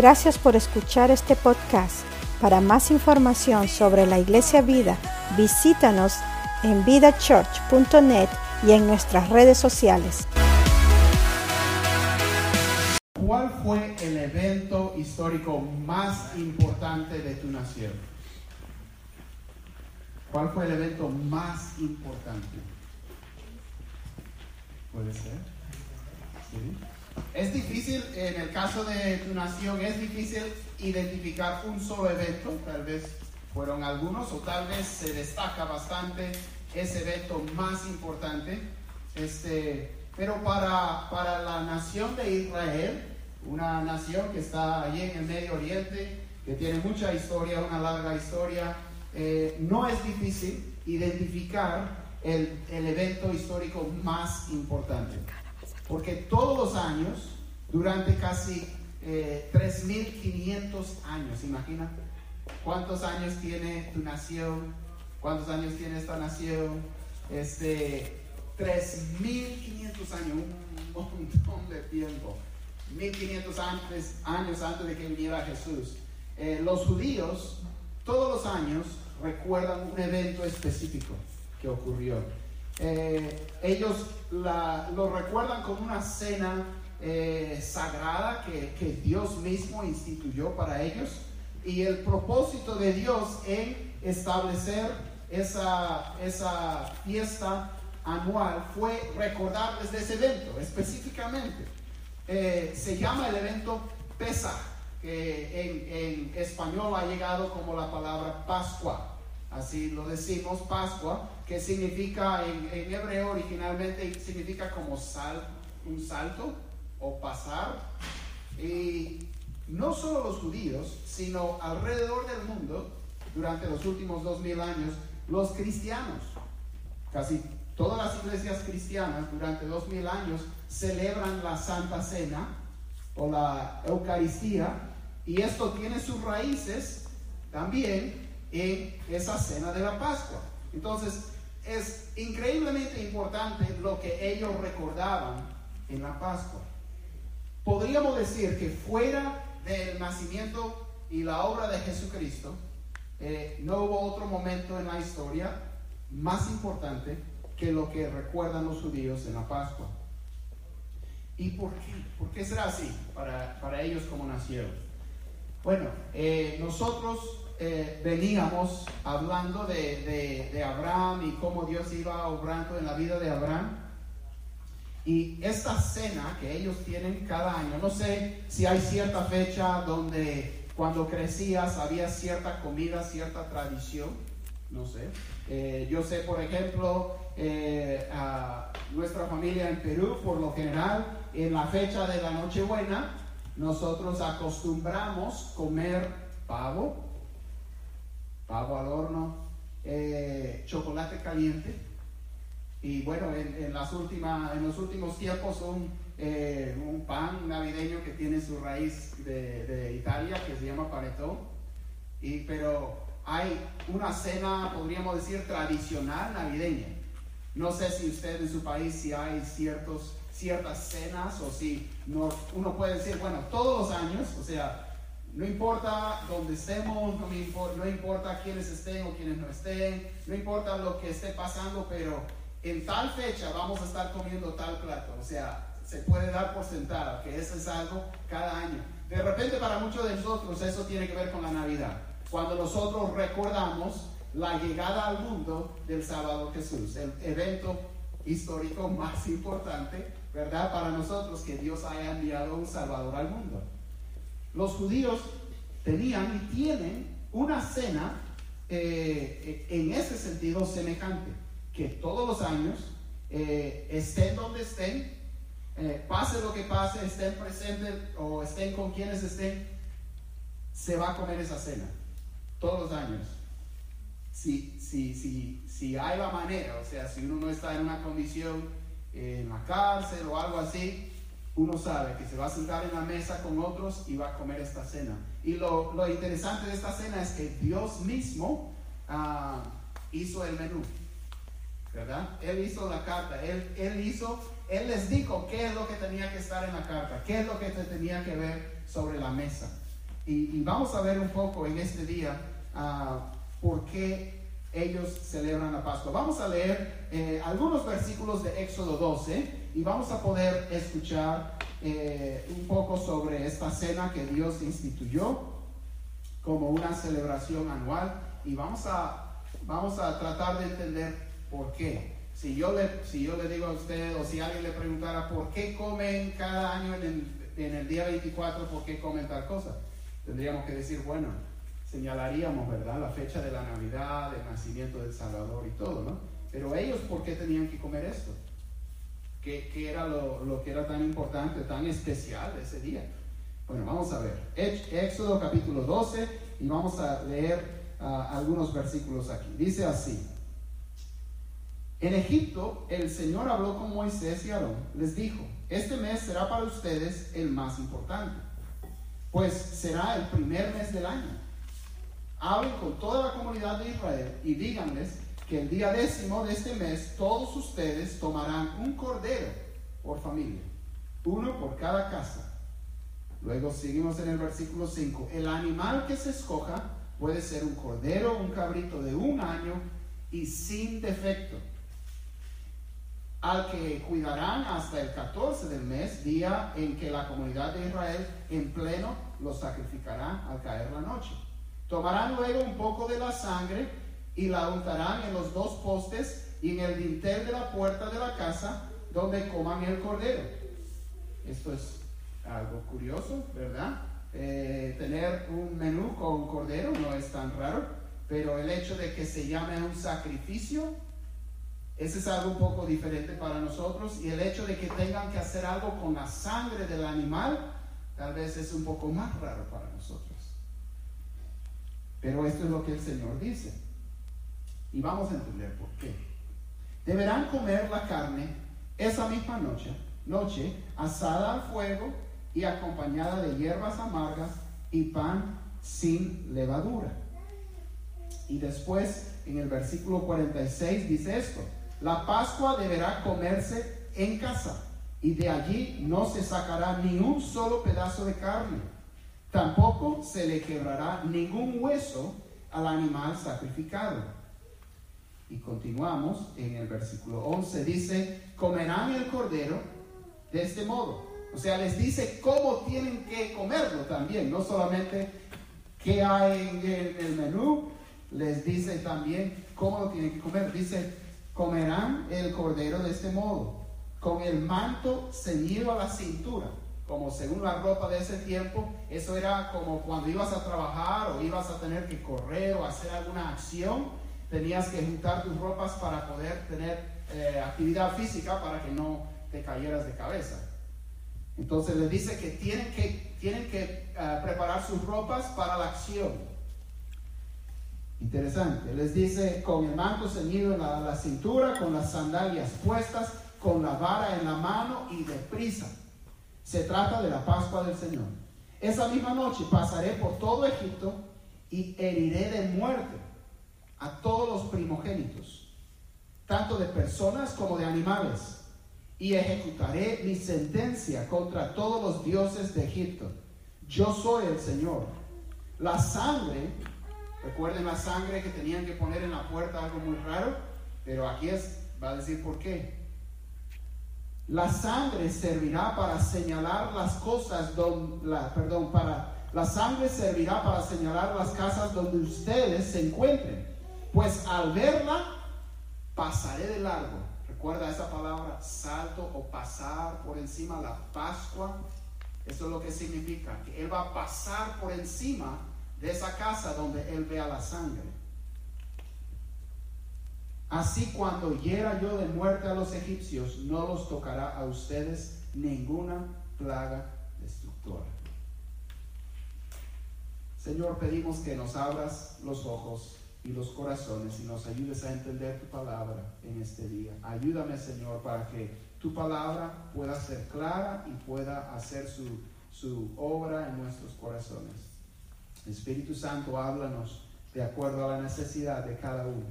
Gracias por escuchar este podcast. Para más información sobre la Iglesia Vida, visítanos en vidachurch.net y en nuestras redes sociales. ¿Cuál fue el evento histórico más importante de tu nación? ¿Cuál fue el evento más importante? ¿Puede ser? ¿Sí? Es difícil, en el caso de tu nación, es difícil identificar un solo evento, tal vez fueron algunos, o tal vez se destaca bastante ese evento más importante. Este, pero para, para la nación de Israel, una nación que está allí en el Medio Oriente, que tiene mucha historia, una larga historia, eh, no es difícil identificar el, el evento histórico más importante. Porque todos los años, durante casi eh, 3.500 años, imagina cuántos años tiene tu nación, cuántos años tiene esta nación, este, 3.500 años, un montón de tiempo, 1.500 antes, años antes de que viniera Jesús. Eh, los judíos todos los años recuerdan un evento específico que ocurrió. Eh, ellos lo recuerdan como una cena eh, sagrada que, que, Dios mismo instituyó para ellos y el propósito de Dios en establecer esa, esa fiesta anual fue recordarles de ese evento específicamente. Eh, se llama el evento Pesach, que en, en español ha llegado como la palabra Pascua así lo decimos, Pascua, que significa en, hebreo originalmente significa como sal, un salto o pasar. Y no solo los judíos, sino alrededor del mundo, durante los últimos dos mil años, los cristianos, casi todas las iglesias cristianas durante dos mil años celebran la Santa Cena o la Eucaristía, y esto tiene sus raíces también en esa cena de la Pascua. Entonces, es increíblemente importante lo que ellos recordaban en la Pascua. Podríamos decir que fuera del nacimiento y la obra de Jesucristo, eh, no hubo otro momento en la historia más importante que lo que recuerdan los judíos en la Pascua. ¿Y por qué? ¿Por qué será así para, para ellos como nacieron? Bueno, eh, nosotros eh, veníamos hablando de, de, Abraham y cómo Dios iba obrando en la vida de Abraham. Y esta cena que ellos tienen cada año, no sé si hay cierta fecha donde cuando crecías había cierta comida, cierta tradición, no sé. Eh, yo sé, por ejemplo, eh, a nuestra familia en Perú, por lo general, en la fecha de la Nochebuena, nosotros acostumbramos comer pavo, pavo al horno, eh, chocolate caliente. Y bueno, en, las últimas, en los últimos tiempos un, eh, un pan navideño que tiene su raíz de, de Italia, que se llama panettone. Y, pero hay una cena, podríamos decir, tradicional navideña. No sé si usted en su país si hay ciertos, ciertas cenas o si no, uno puede decir, bueno, todos los años, o sea, no importa dónde estemos, no, importa, no quiénes estén o quiénes no estén, no importa lo que esté pasando, pero en tal fecha vamos a estar comiendo tal plato. O sea, se puede dar por sentado que eso es algo cada año. De repente para muchos de nosotros eso tiene que ver con la Navidad. Cuando nosotros recordamos la llegada al mundo del Salvador Jesús, el evento histórico más importante, ¿verdad? Para nosotros que Dios haya enviado un Salvador al mundo. Los judíos tenían y tienen una cena eh, en ese sentido semejante, que todos los años, eh, estén donde estén, eh, pase lo que pase, estén presentes o estén con quienes estén, se va a comer esa cena, todos los años. Si, si, si, si hay la manera, o sea, si uno no está en una condición en la cárcel o algo así, uno sabe que se va a sentar en la mesa con otros y va a comer esta cena. Y lo, lo interesante de esta cena es que Dios mismo ah, hizo el menú, ¿verdad? Él hizo la carta, él, él hizo, Él les dijo qué es lo que tenía que estar en la carta, qué es lo que tenía que ver sobre la mesa. Y, vamos a ver un poco en este día uh, por qué ellos celebran la Pascua. Vamos a leer eh, algunos versículos de Éxodo 12 y vamos a poder escuchar eh, un poco sobre esta cena que Dios instituyó como una celebración anual y vamos a, vamos a tratar de entender por qué. Si yo, le, si yo le digo a usted o si alguien le preguntara por qué comen cada año en el, en el día 24, por qué comen tal cosa, tendríamos que decir, bueno, señalaríamos, ¿verdad?, la fecha de la Navidad, el nacimiento del Salvador y todo, ¿no? Pero ellos, ¿por qué tenían que comer esto? ¿Qué, era lo, que era tan importante, tan especial ese día? Bueno, vamos a ver. Éxodo capítulo 12 y vamos a leer uh, algunos versículos aquí. Dice así. En Egipto el Señor habló con Moisés y Aarón. Les dijo, este mes será para ustedes el más importante, pues será el primer mes del año. Hablen con toda la comunidad de Israel y díganles que el día décimo de este mes todos ustedes tomarán un cordero por familia, uno por cada casa. Luego seguimos en el versículo 5. El animal que se escoja puede ser un cordero, un cabrito de un año y sin defecto al que cuidarán hasta el 14 del mes, día en que la comunidad de Israel en pleno lo sacrificará al caer la noche. Tomarán luego un poco de la sangre y la untarán en los dos postes y en el dintel de la puerta de la casa donde coman el cordero. Esto es algo curioso, ¿verdad? Eh, tener un menú con cordero no es tan raro, pero el hecho de que se llame un sacrificio ese es algo un poco diferente para nosotros y el hecho de que tengan que hacer algo con la sangre del animal tal vez es un poco más raro para nosotros. Pero esto es lo que el Señor dice. Y vamos a entender por qué. Deberán comer la carne esa misma noche, noche asada al fuego y acompañada de hierbas amargas y pan sin levadura. Y después en el versículo 46 dice esto. La Pascua deberá comerse en casa y de allí no se sacará ni un solo pedazo de carne. Tampoco se le quebrará ningún hueso al animal sacrificado. Y continuamos en el versículo 11. Dice, comerán el cordero de este modo. O sea, les dice cómo tienen que comerlo también, no solamente qué hay en el menú, les dice también cómo lo tienen que comer. Dice, comerán el cordero de este modo, con el manto ceñido a la cintura, como según la ropa de ese tiempo, eso era como cuando ibas a trabajar o ibas a tener que correr o hacer alguna acción, tenías que juntar tus ropas para poder tener eh, actividad física para que no te cayeras de cabeza. Entonces les dice que tienen que, tienen que eh, preparar sus ropas para la acción. Interesante. Les dice con el manto ceñido en la, cintura, con las sandalias puestas, con la vara en la mano y deprisa. Se trata de la Pascua del Señor. Esa misma noche pasaré por todo Egipto y heriré de muerte a todos los primogénitos, tanto de personas como de animales, y ejecutaré mi sentencia contra todos los dioses de Egipto. Yo soy el Señor. La sangre Recuerden la sangre que tenían que poner en la puerta, algo muy raro, pero aquí es, va a decir por qué. La sangre servirá para señalar las cosas donde, perdón, para la sangre servirá para señalar las casas donde ustedes se encuentren. Pues al verla, pasaré de largo. Recuerda esa palabra, salto o pasar por encima, la Pascua. Eso es lo que significa, que Él va a pasar por encima de esa casa donde él vea la sangre. Así cuando hiera yo de muerte a los egipcios, no los tocará a ustedes ninguna plaga destructora. Señor, pedimos que nos abras los ojos y los corazones y nos ayudes a entender tu palabra en este día. Ayúdame, Señor, para que tu palabra pueda ser clara y pueda hacer su, su obra en nuestros corazones. Espíritu Santo, háblanos de acuerdo a la necesidad de cada uno.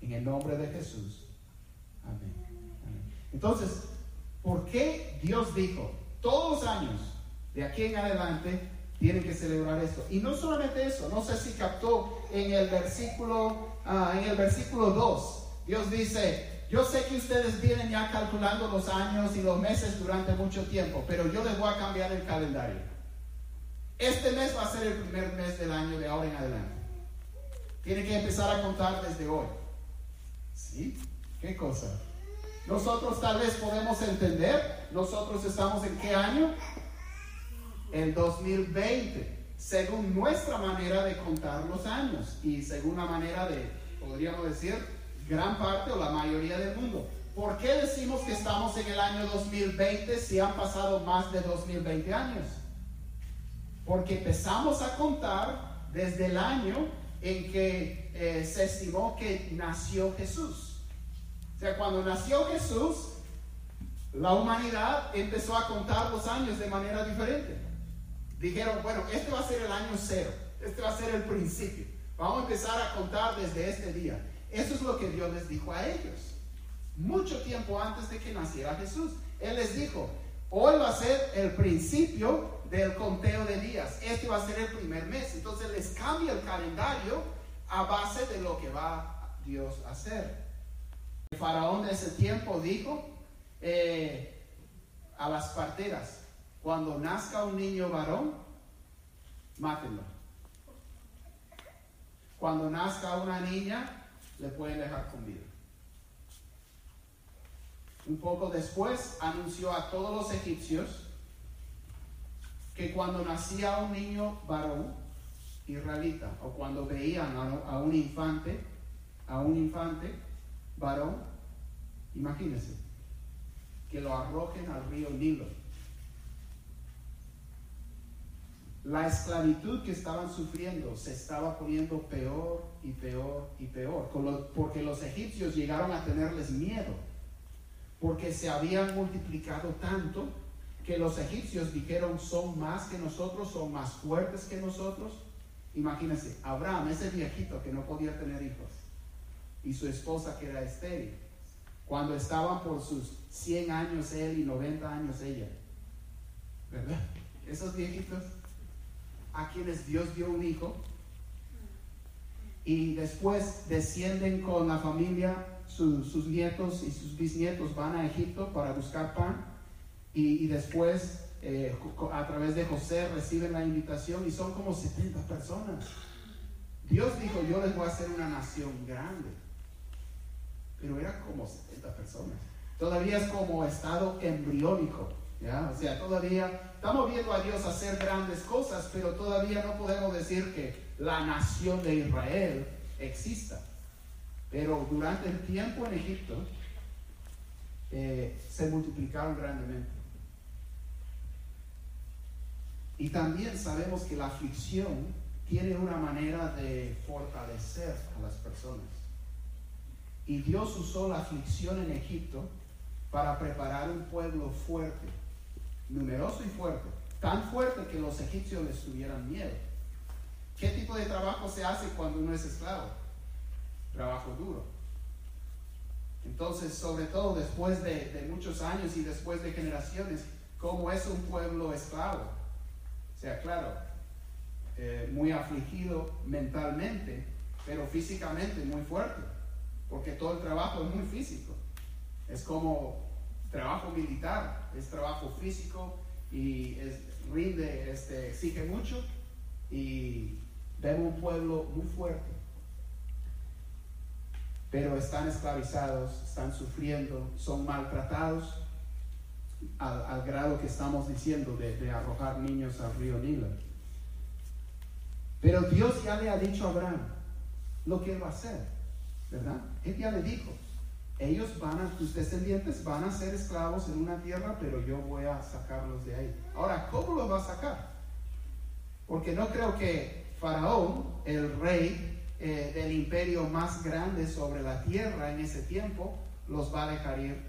En el nombre de Jesús. Amén. Entonces, ¿por qué Dios dijo todos los años de aquí en adelante tienen que celebrar esto. Y no solamente eso, no sé si captó en el versículo, ah, en el versículo 2, Dios dice, yo sé que ustedes vienen ya calculando los años y los meses durante mucho tiempo, pero yo les voy a cambiar el calendario. Este mes va a ser el primer mes del año de ahora en adelante. Tienen que empezar a contar desde hoy. ¿Sí? ¿Qué cosa? Nosotros tal vez podemos entender, nosotros estamos en qué año? El 2020, según nuestra manera de contar los años y según la manera de, podríamos decir, gran parte o la mayoría del mundo. ¿Por qué decimos que estamos en el año 2020 si han pasado más de 2020 años? Porque empezamos a contar desde el año en que eh, se estimó que nació Jesús. O sea, cuando nació Jesús, la humanidad empezó a contar los años de manera diferente. Dijeron, bueno, este va a ser el año cero, este va a ser el principio. Vamos a empezar a contar desde este día. Eso es lo que Dios les dijo a ellos. Mucho tiempo antes de que naciera Jesús. Él les dijo, hoy va a ser el principio del conteo de días. Este va a ser el primer mes. Entonces les cambia el calendario a base de lo que va Dios a hacer. El faraón de ese tiempo dijo eh, a las parteras, cuando nazca un niño varón, mátenlo. Cuando nazca una niña, le pueden dejar con vida. Un poco después anunció a todos los egipcios que cuando nacía un niño varón israelita o cuando veían a, un infante, a un infante varón, imagínense, que lo arrojen al río Nilo. La esclavitud que estaban sufriendo se estaba poniendo peor y peor y peor, porque los egipcios llegaron a tenerles miedo, porque se habían multiplicado tanto que los egipcios dijeron son más que nosotros, son más fuertes que nosotros. Imagínense, Abraham, ese viejito que no podía tener hijos, y su esposa que era estéril, cuando estaban por sus 100 años él y 90 años ella, ¿verdad? Esos viejitos a quienes Dios dio un hijo y después descienden con la familia, sus nietos y sus bisnietos van a Egipto para buscar pan y, después eh, a través de José reciben la invitación y son como 70 personas. Dios dijo, yo les voy a hacer una nación grande, pero era como 70 personas. Todavía es como estado embriónico. O sea, todavía estamos viendo a Dios hacer grandes cosas, pero todavía no podemos decir que la nación de Israel exista. Pero durante el tiempo en Egipto eh, se multiplicaron grandemente. Y también sabemos que la aflicción tiene una manera de fortalecer a las personas. Y Dios usó la aflicción en Egipto para preparar un pueblo fuerte numeroso y fuerte, tan fuerte que los egipcios les tuvieran miedo. ¿Qué tipo de trabajo se hace cuando uno es esclavo? Trabajo duro. Entonces, sobre todo después de, muchos años y después de generaciones, ¿cómo es un pueblo esclavo? O sea, claro, eh, muy afligido mentalmente, pero físicamente muy fuerte, porque todo el trabajo es muy físico. Es como trabajo militar, es trabajo físico y es, rinde, este, exige mucho y vemos un pueblo muy fuerte. Pero están esclavizados, están sufriendo, son maltratados al, grado que estamos diciendo de, arrojar niños al río Nilo. Pero Dios ya le ha dicho a Abraham lo que él va a hacer, ¿verdad? Él ya le dijo, ellos van a, tus descendientes van a ser esclavos en una tierra, pero yo voy a sacarlos de ahí. Ahora, ¿cómo los va a sacar? Porque no creo que Faraón, el rey eh, del imperio más grande sobre la tierra en ese tiempo, los va a dejar ir.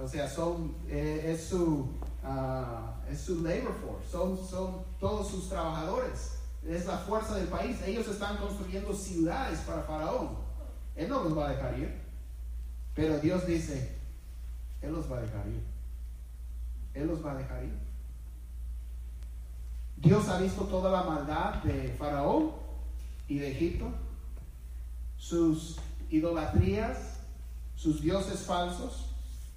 O sea, son, eh, es, su, ah, es su labor force, son, son todos sus trabajadores, es la fuerza del país. Ellos están construyendo ciudades para Faraón. Él no los va a dejar ir. Pero Dios dice, Él los va a dejar ir. Él los va a dejar ir. Dios ha visto toda la maldad de Faraón y de Egipto, sus idolatrías, sus dioses falsos,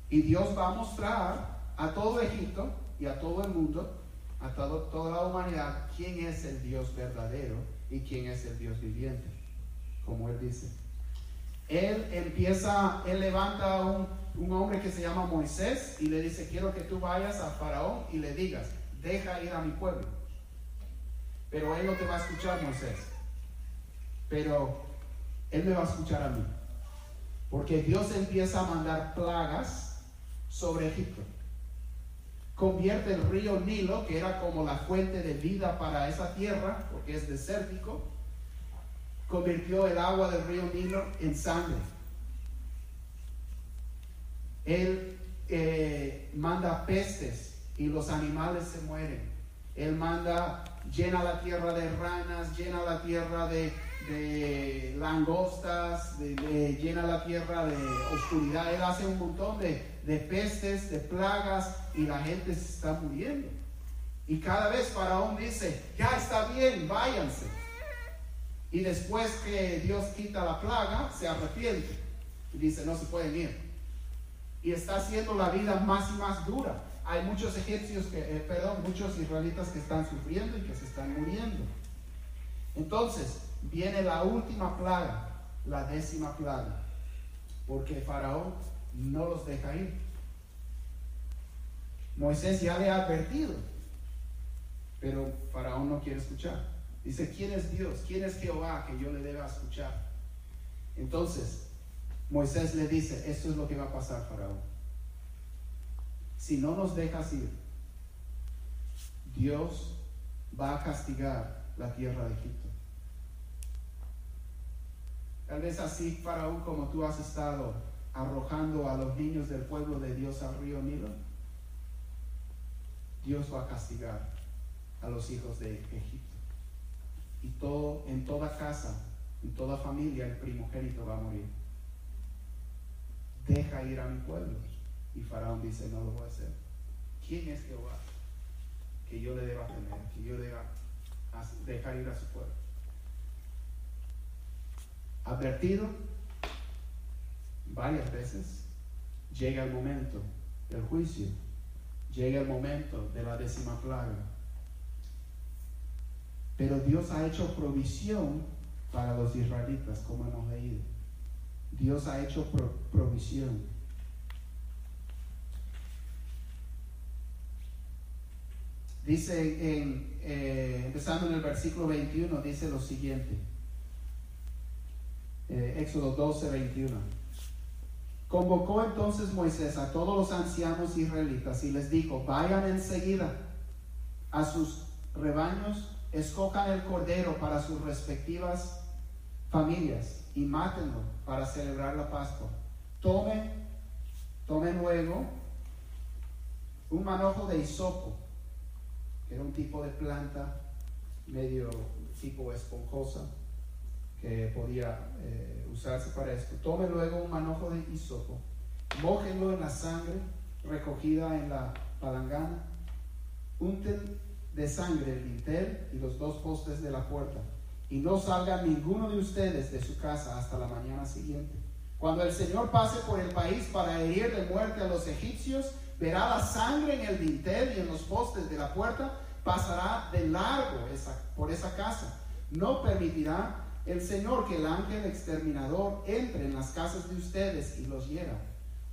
y Dios va a mostrar a todo Egipto y a todo el mundo, a toda la humanidad, quién es el Dios verdadero y quién es el Dios viviente, como él dice. Él empieza, él levanta a un, hombre que se llama Moisés y le dice, quiero que tú vayas a Faraón y le digas, deja ir a mi pueblo. Pero él no te va a escuchar, Moisés. Pero él me va a escuchar a mí. Porque Dios empieza a mandar plagas sobre Egipto. Convierte el río Nilo, que era como la fuente de vida para esa tierra, porque es desértico, convirtió el agua del río Nilo en sangre. Él eh, manda pestes y los animales se mueren. Él manda, llena la tierra de ranas, llena la tierra de, langostas, llena la tierra de oscuridad. Él hace un montón de, de pestes, de plagas y la gente se está muriendo. Y cada vez Faraón dice, ya está bien, váyanse. Y después que Dios quita la plaga, se arrepiente y dice, no se pueden ir. Y está haciendo la vida más y más dura. Hay muchos egipcios, que, eh, perdón, muchos israelitas que están sufriendo y que se están muriendo. Entonces, viene la última plaga, la décima plaga, porque Faraón no los deja ir. Moisés ya le ha advertido, pero Faraón no quiere escuchar. Dice, ¿quién es Dios? ¿Quién es Jehová que yo le deba escuchar? Entonces, Moisés le dice, esto es lo que va a pasar, Faraón. Si no nos dejas ir, Dios va a castigar la tierra de Egipto. Tal vez así, Faraón, como tú has estado arrojando a los niños del pueblo de Dios al río Nilo, Dios va a castigar a los hijos de Egipto y todo, en toda casa, en toda familia, el primogénito va a morir. Deja ir a mi pueblo. Y Faraón dice, no lo voy a hacer. ¿Quién es Jehová? Que yo le deba tener, que yo deba dejar ir a su pueblo. Advertido varias veces, llega el momento del juicio, llega el momento de la décima plaga pero Dios ha hecho provisión para los israelitas, como hemos leído. Dios ha hecho provisión. Dice, en, eh, empezando en el versículo 21, dice lo siguiente. Eh, Éxodo 12, 21. Convocó entonces Moisés a todos los ancianos israelitas y les dijo, vayan enseguida a sus rebaños escojan el cordero para sus respectivas familias y mátenlo para celebrar la Pascua. Tome, tome luego un manojo de hisopo, que era un tipo de planta medio tipo esponjosa que podía eh, usarse para esto. Tome luego un manojo de hisopo, mójenlo en la sangre recogida en la palangana, unten de sangre el dintel y los dos postes de la puerta, y no salga ninguno de ustedes de su casa hasta la mañana siguiente. Cuando el Señor pase por el país para herir de muerte a los egipcios, verá la sangre en el dintel y en los postes de la puerta, pasará de largo por esa casa. No permitirá el Señor que el ángel exterminador entre en las casas de ustedes y los hiera.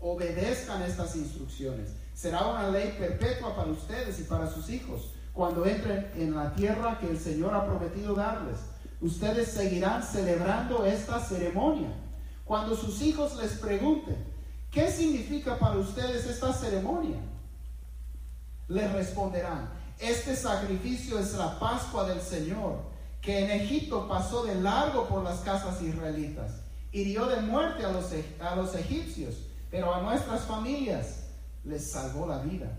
Obedezcan estas instrucciones. Será una ley perpetua para ustedes y para sus hijos cuando entren en la tierra que el Señor ha prometido darles. Ustedes seguirán celebrando esta ceremonia. Cuando sus hijos les pregunten, ¿qué significa para ustedes esta ceremonia? Les responderán, este sacrificio es la Pascua del Señor, que en Egipto pasó de largo por las casas israelitas. Hirió de muerte a los, a los egipcios, pero a nuestras familias les salvó la vida.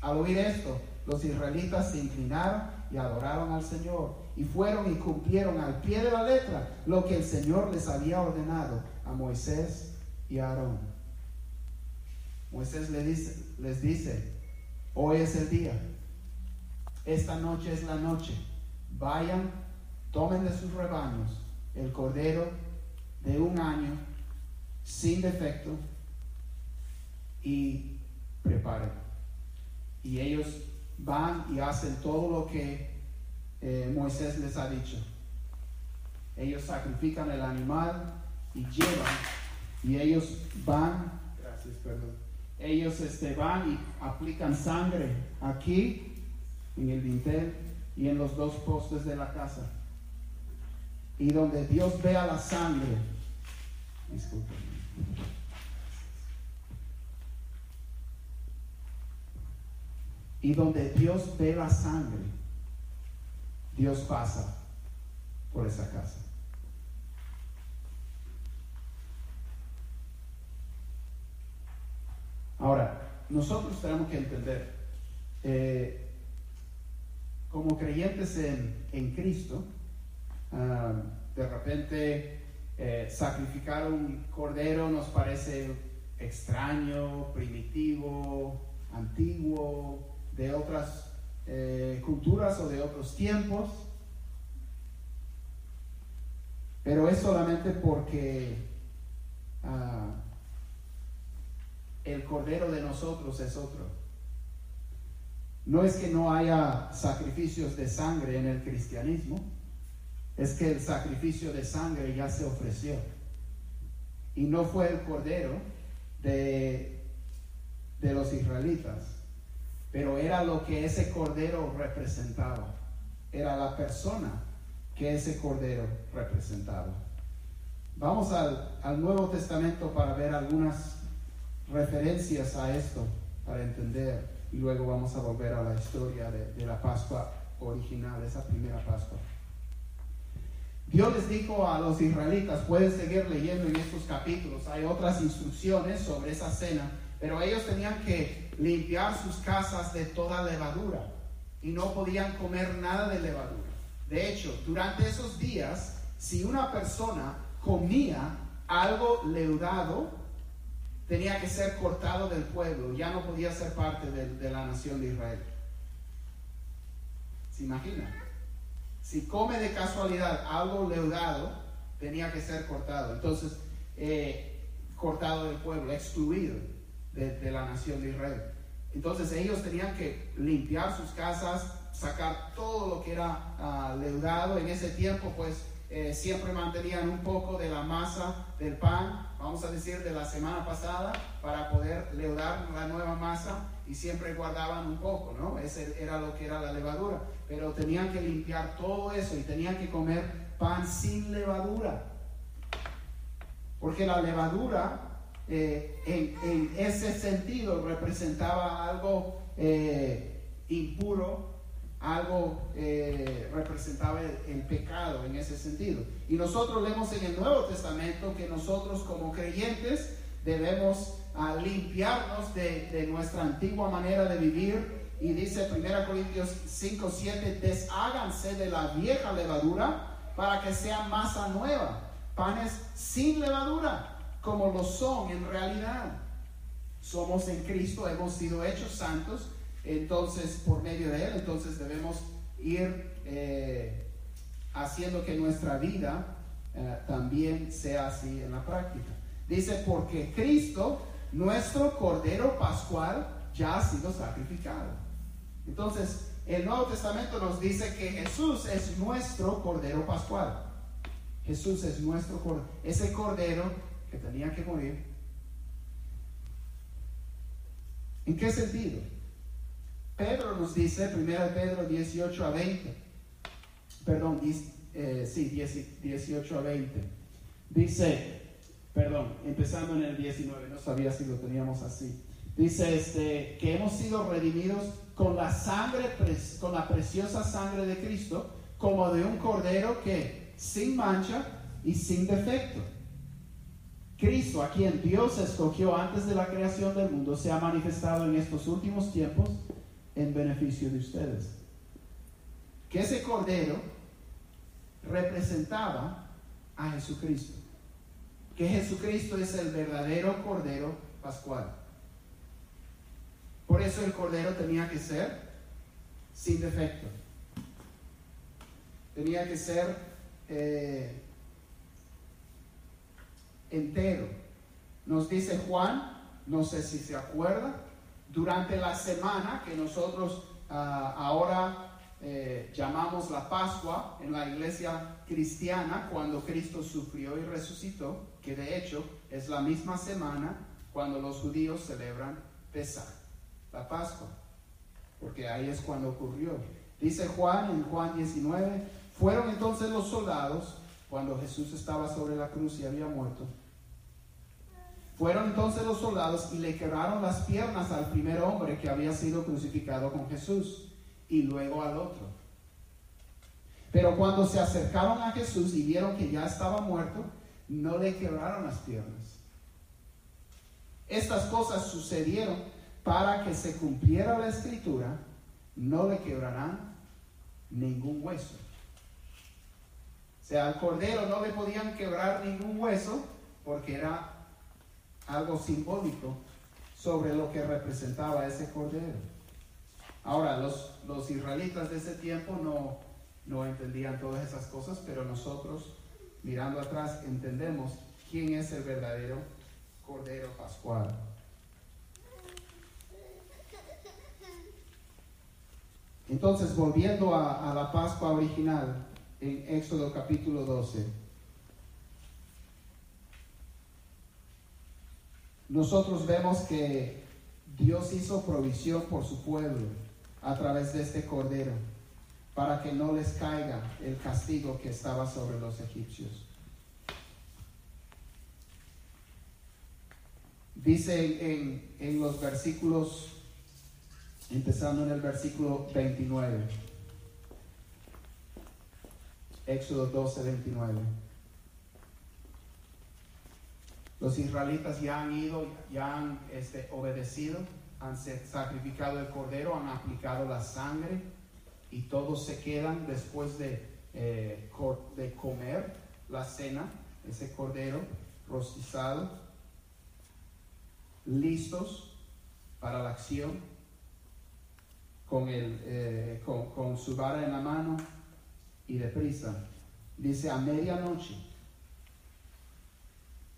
Al oír esto, los israelitas se inclinaron y adoraron al Señor y fueron y cumplieron al pie de la letra lo que el Señor les había ordenado a Moisés y a Aarón. Moisés les dice, les dice, hoy es el día. esta noche es la noche. Vayan, tomen de sus rebaños el cordero de un año sin defecto y preparen. Y ellos van y hacen todo lo que eh, Moisés les ha dicho. Ellos sacrifican el animal y llevan, y ellos van, gracias, perdón, ellos este, van y aplican sangre aquí, en el dintel y en los dos postes de la casa. Y donde Dios vea la sangre, disculpen. Y donde Dios ve la sangre, Dios pasa por esa casa. Ahora, nosotros tenemos que entender, eh, como creyentes en, Cristo, ah, de repente eh, sacrificar un cordero nos parece extraño, primitivo, antiguo, de otras eh, culturas o de otros tiempos, pero es solamente porque ah, el cordero de nosotros es otro. No es que no haya sacrificios de sangre en el cristianismo, es que el sacrificio de sangre ya se ofreció. Y no fue el cordero de, de los israelitas, pero era lo que ese cordero representaba. Era la persona que ese cordero representaba. Vamos al, al Nuevo Testamento para ver algunas referencias a esto, para entender, y luego vamos a volver a la historia de, de la Pascua original, esa primera Pascua. Dios les dijo a los israelitas, pueden seguir leyendo en estos capítulos, hay otras instrucciones sobre esa cena, pero ellos tenían que limpiar sus casas de toda levadura y no podían comer nada de levadura. De hecho, durante esos días, si una persona comía algo leudado, tenía que ser cortado del pueblo, ya no podía ser parte de, la nación de Israel. ¿Se imagina? Si come de casualidad algo leudado, tenía que ser cortado. Entonces, eh, cortado del pueblo, excluido de, la nación de Israel. Entonces ellos tenían que limpiar sus casas, sacar todo lo que era ah, leudado. En ese tiempo, pues eh, siempre mantenían un poco de la masa del pan, vamos a decir de la semana pasada, para poder leudar la nueva masa y siempre guardaban un poco, ¿no? Ese era lo que era la levadura. Pero tenían que limpiar todo eso y tenían que comer pan sin levadura. Porque la levadura eh, en, ese sentido representaba algo eh, impuro, algo eh, representaba el, pecado en ese sentido. Y nosotros leemos en el Nuevo Testamento que nosotros como creyentes debemos ah, limpiarnos de, de, nuestra antigua manera de vivir. Y dice 1 Corintios 5, 7, desháganse de la vieja levadura para que sea masa nueva, panes sin levadura como lo son en realidad. Somos en Cristo, hemos sido hechos santos, entonces por medio de Él, entonces debemos ir eh, haciendo que nuestra vida eh, también sea así en la práctica. Dice, porque Cristo, nuestro Cordero Pascual, ya ha sido sacrificado. Entonces, el Nuevo Testamento nos dice que Jesús es nuestro Cordero Pascual. Jesús es nuestro Cordero. Ese Cordero que tenía que morir. ¿En qué sentido? Pedro nos dice, 1 Pedro 18 a 20, perdón, eh, sí, 18 a 20, dice, perdón, empezando en el 19, no sabía si lo teníamos así, dice este, que hemos sido redimidos con la sangre, con la preciosa sangre de Cristo, como de un cordero que sin mancha y sin defecto. Cristo, a quien Dios escogió antes de la creación del mundo, se ha manifestado en estos últimos tiempos en beneficio de ustedes. Que ese cordero representaba a Jesucristo. Que Jesucristo es el verdadero cordero pascual. Por eso el cordero tenía que ser sin defecto. Tenía que ser eh, entero. Nos dice Juan, no sé si se acuerda, durante la semana que nosotros ah, ahora eh, llamamos la Pascua en la iglesia cristiana, cuando Cristo sufrió y resucitó, que de hecho es la misma semana cuando los judíos celebran Pesach, la Pascua, porque ahí es cuando ocurrió. Dice Juan en Juan 19, fueron entonces los soldados, cuando Jesús estaba sobre la cruz y había muerto, fueron entonces los soldados y le quebraron las piernas al primer hombre que había sido crucificado con Jesús y luego al otro. Pero cuando se acercaron a Jesús y vieron que ya estaba muerto, no le quebraron las piernas. Estas cosas sucedieron para que se cumpliera la escritura, no le quebrarán ningún hueso. O sea, al cordero no le podían quebrar ningún hueso porque era algo simbólico sobre lo que representaba ese cordero. Ahora, los, los israelitas de ese tiempo no, no entendían todas esas cosas, pero nosotros, mirando atrás, entendemos quién es el verdadero cordero pascual. Entonces, volviendo a, a la Pascua original, en Éxodo capítulo 12, nosotros vemos que Dios hizo provisión por su pueblo a través de este cordero para que no les caiga el castigo que estaba sobre los egipcios. Dice en, en los versículos, empezando en el versículo 29, Éxodo 12, 29. Los israelitas ya han ido, ya han este, obedecido, han sacrificado el cordero, han aplicado la sangre y todos se quedan después de, eh, comer la cena, ese cordero rostizado, listos para la acción, con, el, eh, con su vara en la mano y deprisa. Dice a medianoche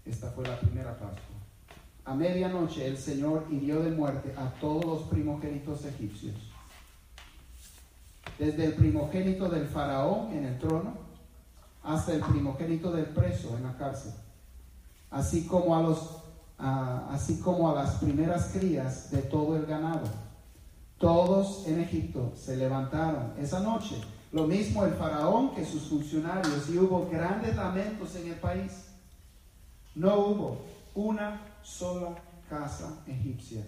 esta fue la primera Pascua. A medianoche el Señor hirió de muerte a todos los primogénitos egipcios. Desde el primogénito del faraón en el trono hasta el primogénito del preso en la cárcel. Así como a los así como a las primeras crías de todo el ganado. Todos en Egipto se levantaron esa noche, lo mismo el faraón que sus funcionarios, y hubo grandes lamentos en el país. No hubo una sola casa egipcia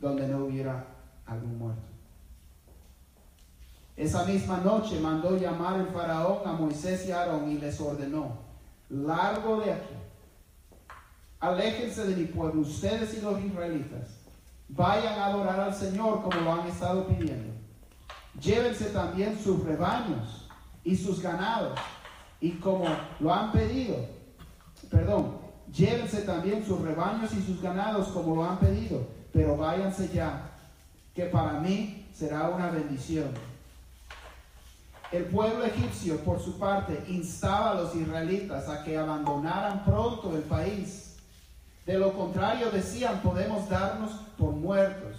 donde no hubiera algún muerto. Esa misma noche mandó llamar el faraón a Moisés y Aarón y les ordenó, largo de aquí, aléjense de mi pueblo, ustedes y los israelitas, vayan a adorar al Señor como lo han estado pidiendo. Llévense también sus rebaños y sus ganados, y como lo han pedido, perdón, Llévense también sus rebaños y sus ganados como lo han pedido, pero váyanse ya, que para mí será una bendición. El pueblo egipcio, por su parte, instaba a los israelitas a que abandonaran pronto el país. De lo contrario, decían, podemos darnos por muertos.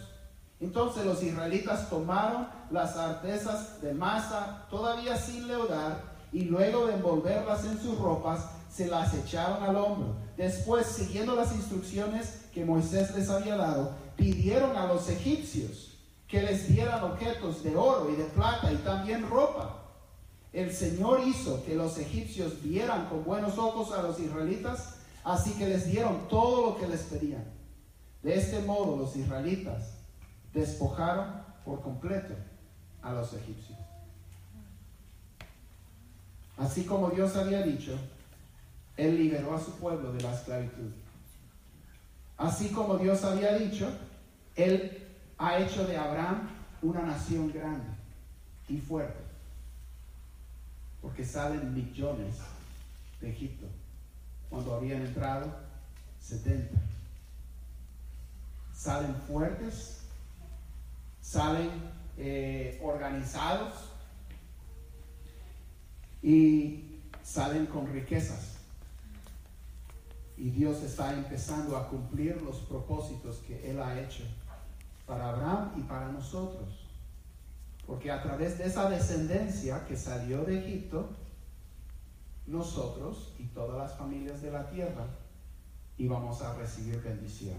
Entonces los israelitas tomaron las artesas de masa todavía sin leudar y luego de envolverlas en sus ropas, se las echaron al hombro. Después, siguiendo las instrucciones que Moisés les había dado, pidieron a los egipcios que les dieran objetos de oro y de plata y también ropa. El Señor hizo que los egipcios vieran con buenos ojos a los israelitas, así que les dieron todo lo que les pedían. De este modo los israelitas despojaron por completo a los egipcios. Así como Dios había dicho, él liberó a su pueblo de la esclavitud. Así como Dios había dicho, Él ha hecho de Abraham una nación grande y fuerte. Porque salen millones de Egipto cuando habían entrado 70. Salen fuertes, salen eh, organizados y salen con riquezas. Y Dios está empezando a cumplir los propósitos que Él ha hecho para Abraham y para nosotros. Porque a través de esa descendencia que salió de Egipto, nosotros y todas las familias de la tierra íbamos a recibir bendición.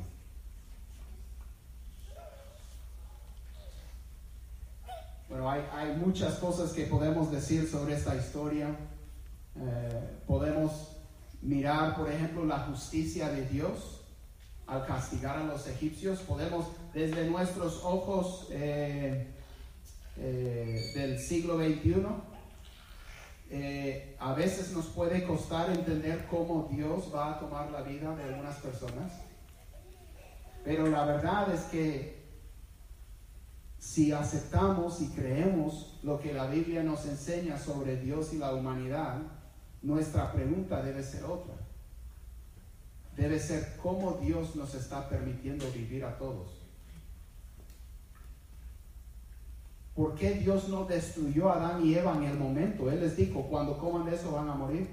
Bueno, hay, muchas cosas que podemos decir sobre esta historia. Eh, podemos mirar, por ejemplo, la justicia de Dios al castigar a los egipcios. Podemos, desde nuestros ojos eh, eh, del siglo XXI, a veces nos puede costar entender cómo Dios va a tomar la vida de algunas personas. Pero la verdad es que si aceptamos y creemos lo que la Biblia nos enseña sobre Dios y la humanidad, nuestra pregunta debe ser otra. Debe ser cómo Dios nos está permitiendo vivir a todos. ¿Por qué Dios no destruyó a Adán y Eva en el momento? Él les dijo, cuando coman de eso van a morir.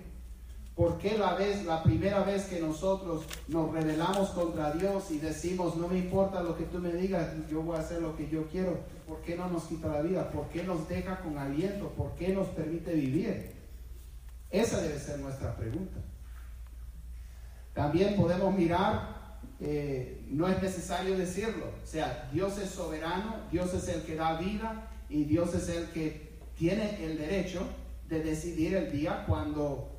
¿Por qué la vez, la primera vez que nosotros nos rebelamos contra Dios y decimos, no me importa lo que tú me digas, yo voy a hacer lo que yo quiero? ¿Por qué no nos quita la vida? ¿Por qué nos deja con aliento? ¿Por qué nos permite vivir? Esa debe ser nuestra pregunta. También podemos mirar, eh, no es necesario decirlo, o sea, Dios es soberano, Dios es el que da vida y Dios es el que tiene el derecho de decidir el día cuando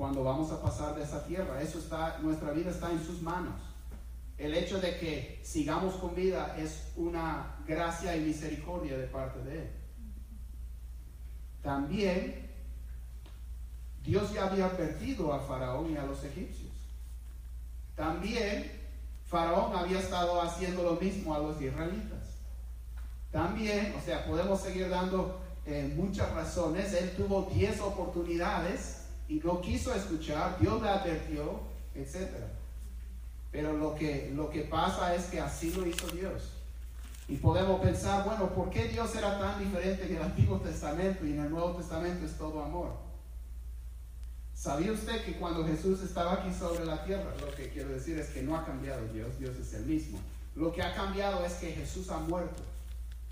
cuando vamos a pasar de esa tierra. Eso está, nuestra vida está en sus manos. El hecho de que sigamos con vida es una gracia y misericordia de parte de Él. También Dios ya había advertido a Faraón y a los egipcios. También Faraón había estado haciendo lo mismo a los israelitas. También, o sea, podemos seguir dando eh, muchas razones. Él tuvo 10 oportunidades y no quiso escuchar, Dios le advirtió, etc. Pero lo que, lo que pasa es que así lo hizo Dios. Y podemos pensar, bueno, ¿por qué Dios era tan diferente en el Antiguo Testamento y en el Nuevo Testamento es todo amor? ¿Sabía usted que cuando Jesús estaba aquí sobre la tierra, lo que quiero decir es que no ha cambiado Dios, Dios es el mismo. Lo que ha cambiado es que Jesús ha muerto.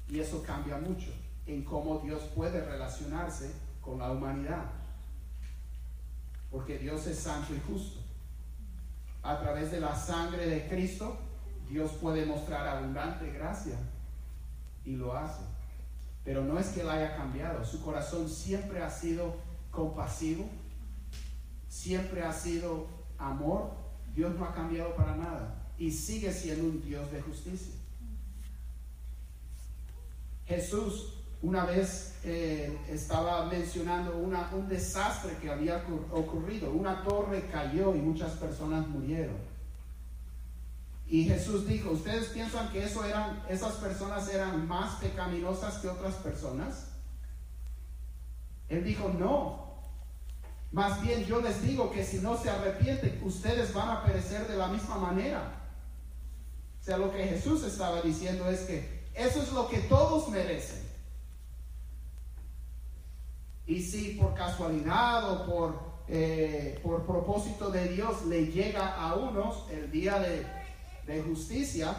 Y eso cambia mucho en cómo Dios puede relacionarse con la humanidad porque Dios es santo y justo. A través de la sangre de Cristo, Dios puede mostrar abundante gracia y lo hace. Pero no es que Él haya cambiado, su corazón siempre ha sido compasivo, siempre ha sido amor. Dios no ha cambiado para nada y sigue siendo un Dios de justicia. Jesús una vez eh, estaba mencionando una, un desastre que había ocurrido. Una torre cayó y muchas personas murieron. Y Jesús dijo, ¿ustedes piensan que eso eran, esas personas eran más pecaminosas que otras personas? Él dijo, no. Más bien yo les digo que si no se arrepienten, ustedes van a perecer de la misma manera. O sea, lo que Jesús estaba diciendo es que eso es lo que todos merecen. Y si por casualidad o por, eh, por propósito de Dios le llega a unos el día de, justicia,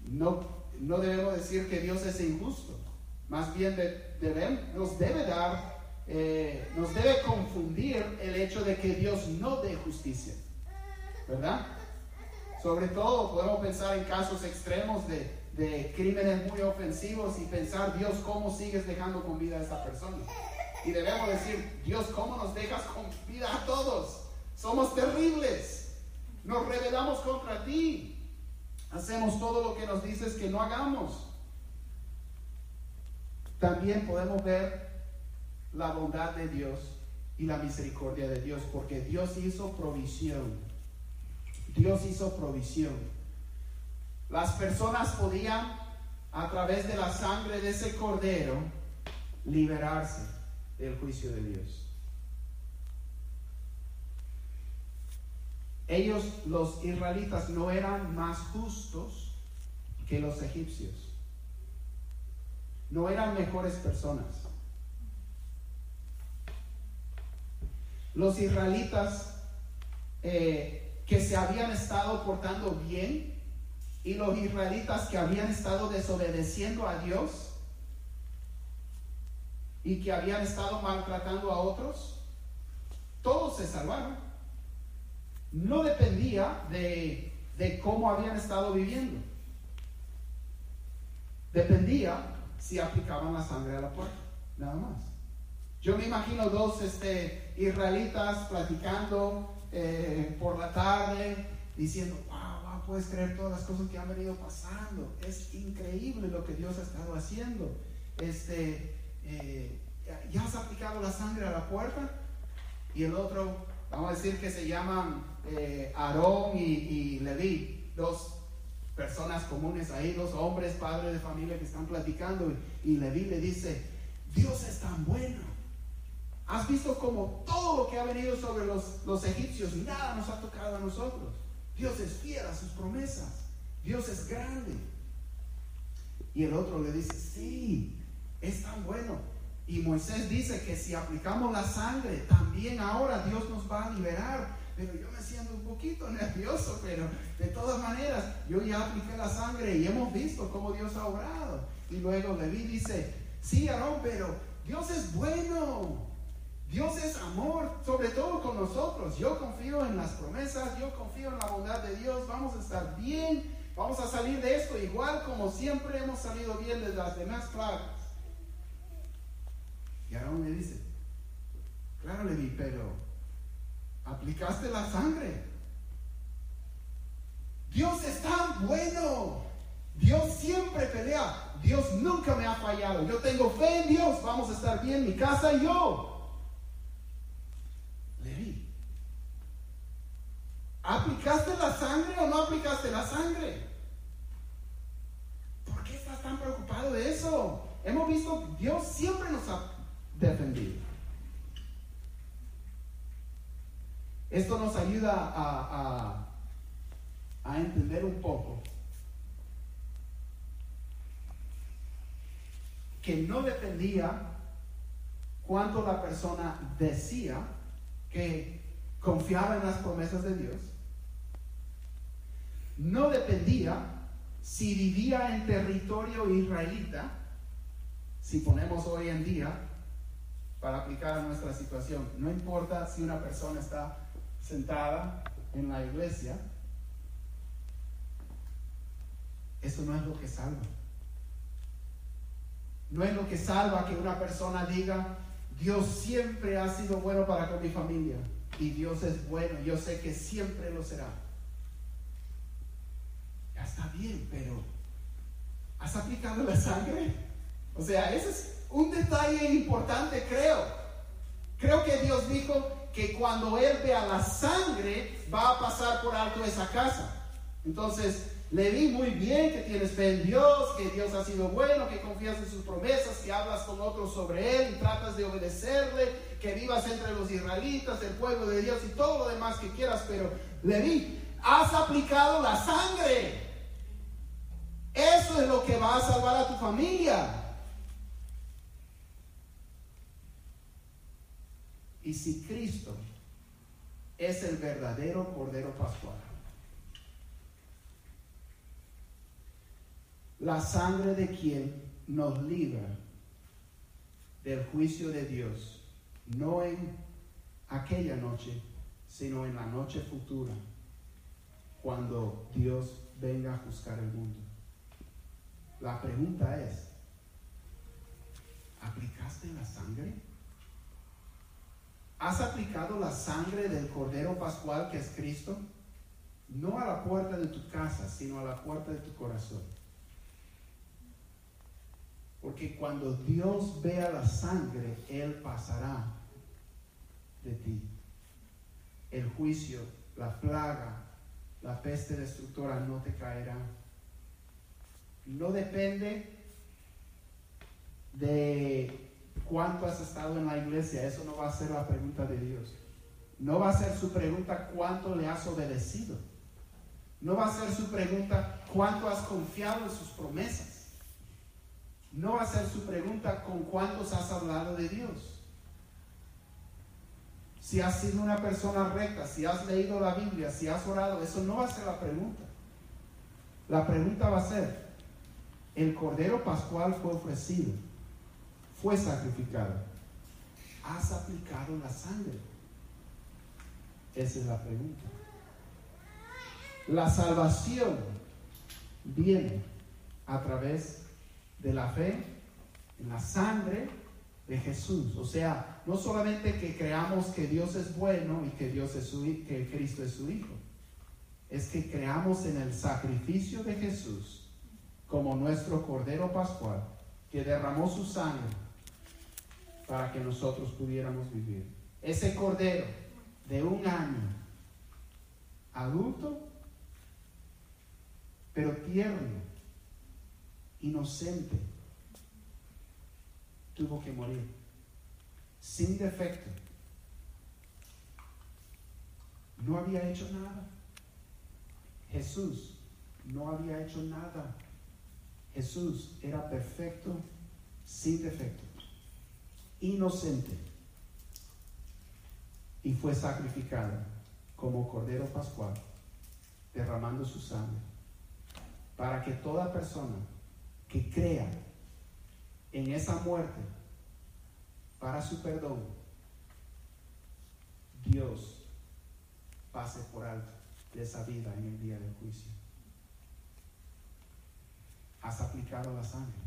no, no debemos decir que Dios es injusto. Más bien nos debe dar, eh, nos debe confundir el hecho de que Dios no dé justicia. ¿Verdad? Sobre todo podemos pensar en casos extremos de, de crímenes muy ofensivos y pensar, Dios, ¿cómo sigues dejando con vida a esta persona? Y debemos decir, Dios, ¿cómo nos dejas con vida a todos? Somos terribles. Nos rebelamos contra ti. Hacemos todo lo que nos dices que no hagamos. También podemos ver la bondad de Dios y la misericordia de Dios, porque Dios hizo provisión. Dios hizo provisión. Las personas podían, a través de la sangre de ese cordero, liberarse del juicio de Dios. Ellos, los israelitas, no eran más justos que los egipcios. no eran mejores personas. Los israelitas eh, que se habían estado portando bien y los israelitas que habían estado desobedeciendo a Dios y que habían estado maltratando a otros, todos se salvaron. No dependía de, de cómo habían estado viviendo. Dependía si aplicaban la sangre a la puerta, nada más. Yo me imagino dos este, israelitas platicando eh, por la tarde, diciendo, wow, puedes creer todas las cosas que han venido pasando. Es increíble lo que Dios ha estado haciendo. Este, eh, ¿Ya has aplicado la sangre a la puerta? Y el otro, vamos a decir que se llaman eh, Aarón y, y Leví, dos personas comunes ahí, dos hombres, padres de familia que están platicando. Y, Leví le dice, Dios es tan bueno. Has visto como todo lo que ha venido sobre los, los egipcios, nada nos ha tocado a nosotros. Dios es fiel a sus promesas. Dios es grande. Y el otro le dice, sí, es tan bueno. Y Moisés dice que si aplicamos la sangre, también ahora Dios nos va a liberar pero yo me siento un poquito nervioso, pero de todas maneras yo ya apliqué la sangre y hemos visto cómo Dios ha obrado. Y luego Leví dice, sí, Aarón, pero Dios es bueno. Dios es amor, sobre todo con nosotros. Yo confío en las promesas, yo confío en la bondad de Dios. Vamos a estar bien, vamos a salir de esto igual como siempre hemos salido bien de las demás plagas. Y Aarón le dice, claro Leví, pero aplicaste la sangre. Dios es tan bueno. Dios siempre pelea. Dios nunca me ha fallado. Yo tengo fe en Dios. Vamos a estar bien, mi casa y yo. Levi, ¿aplicaste la sangre o no aplicaste la sangre? ¿Por qué estás tan preocupado de eso? Hemos visto, Dios siempre nos ha defendido. Esto nos ayuda a, a, entender un poco que no dependía cuánto la persona decía que confiaba en las promesas de Dios. No dependía si vivía en territorio israelita, si ponemos hoy en día, para aplicar a nuestra situación. No importa si una persona está sentada en la iglesia, eso no es lo que salva. No es lo que salva que una persona diga, Dios siempre ha sido bueno para con mi familia y Dios es bueno, yo sé que siempre lo será. Bien, pero ¿has aplicado la sangre? O sea, ese es un detalle importante, creo. Creo que Dios dijo, que cuando él vea la sangre va a pasar por alto esa casa. Entonces, le vi muy bien que tienes fe en Dios, que Dios ha sido bueno, que confías en sus promesas, que hablas con otros sobre Él y tratas de obedecerle, que vivas entre los israelitas, el pueblo de Dios y todo lo demás que quieras, pero le vi, has aplicado la sangre. Eso es lo que va a salvar a tu familia. Y si Cristo es el verdadero Cordero Pascual, la sangre de quien nos libra del juicio de Dios, no en aquella noche, sino en la noche futura, cuando Dios venga a juzgar el mundo. La pregunta es, ¿aplicaste la sangre? ¿Has aplicado la sangre del Cordero Pascual que es Cristo? No a la puerta de tu casa, sino a la puerta de tu corazón. Porque cuando Dios vea la sangre, Él pasará de ti. El juicio, la plaga, la peste destructora no te caerá. No depende de cuánto has estado en la iglesia, eso no va a ser la pregunta de Dios. No va a ser su pregunta cuánto le has obedecido. No va a ser su pregunta cuánto has confiado en sus promesas. no va a ser su pregunta con cuántos has hablado de Dios. Si has sido una persona recta, si has leído la Biblia, si has orado, eso no va a ser la pregunta. La pregunta va a ser, el Cordero Pascual fue ofrecido, fue sacrificado. ¿Has aplicado la sangre? Esa es la pregunta. La salvación viene a través de la fe en la sangre de Jesús. O sea, no solamente que creamos que Dios es bueno y que Dios es su que Cristo es su hijo. Es que creamos en el sacrificio de Jesús como nuestro cordero pascual que derramó su sangre para que nosotros pudiéramos vivir. Ese cordero de un año adulto pero tierno inocente, tuvo que morir, sin defecto. No había hecho nada. Jesús no había hecho nada. Jesús era perfecto, sin defecto, inocente. Y fue sacrificado como Cordero Pascual, derramando su sangre, para que toda persona que crea en esa muerte para su perdón, Dios pase por alto de esa vida en el día del juicio. Has aplicado la sangre.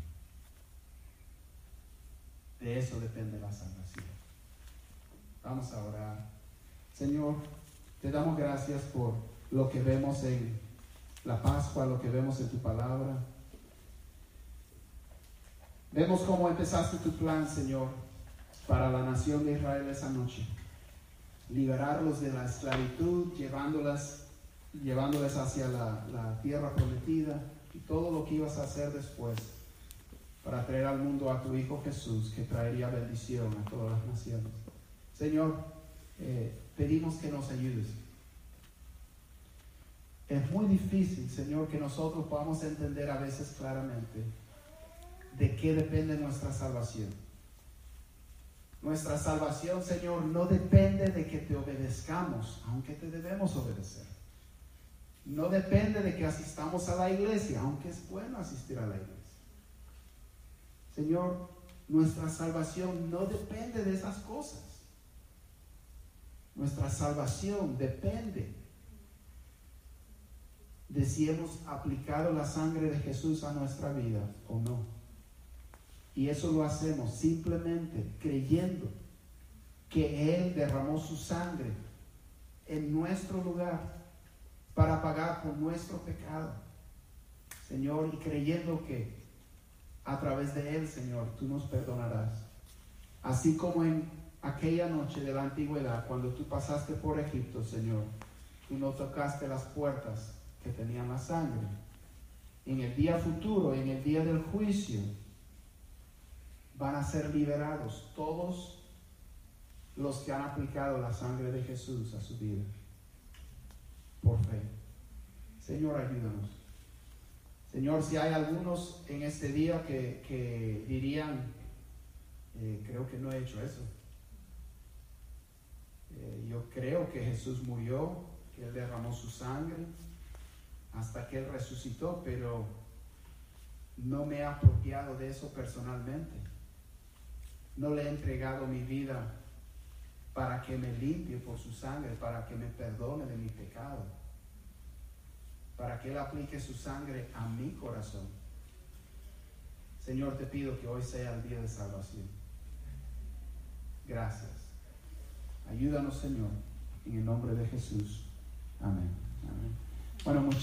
De eso depende la salvación. Vamos a orar. Señor, te damos gracias por lo que vemos en la Pascua, lo que vemos en tu palabra. Vemos cómo empezaste tu plan, Señor, para la nación de Israel esa noche. Liberarlos de la esclavitud, llevándolas, llevándoles hacia la, la tierra prometida y todo lo que ibas a hacer después para traer al mundo a tu Hijo Jesús, que traería bendición a todas las naciones. Señor, eh, pedimos que nos ayudes. Es muy difícil, Señor, que nosotros podamos entender a veces claramente de qué depende nuestra salvación. Nuestra salvación, Señor, no depende de que te obedezcamos, aunque te debemos obedecer. No depende de que asistamos a la iglesia, aunque es bueno asistir a la iglesia. Señor, nuestra salvación no depende de esas cosas. Nuestra salvación depende de si hemos aplicado la sangre de Jesús a nuestra vida o no. Y eso lo hacemos simplemente creyendo que Él derramó su sangre en nuestro lugar para pagar por nuestro pecado. Señor, y creyendo que a través de Él, Señor, tú nos perdonarás. Así como en aquella noche de la antigüedad, cuando tú pasaste por Egipto, Señor, tú no tocaste las puertas que tenían la sangre. En el día futuro, en el día del juicio, van a ser liberados todos los que han aplicado la sangre de Jesús a su vida por fe. Señor, ayúdanos. Señor, si hay algunos en este día que, dirían, eh, creo que no he hecho eso. Eh, yo creo que Jesús murió, que Él derramó su sangre hasta que Él resucitó, pero no me he apropiado de eso personalmente. No le he entregado mi vida para que me limpie por su sangre, para que me perdone de mi pecado, para que Él aplique su sangre a mi corazón. Señor, te pido que hoy sea el día de salvación. Gracias. Ayúdanos, Señor, en el nombre de Jesús. Amén. Amén. Bueno,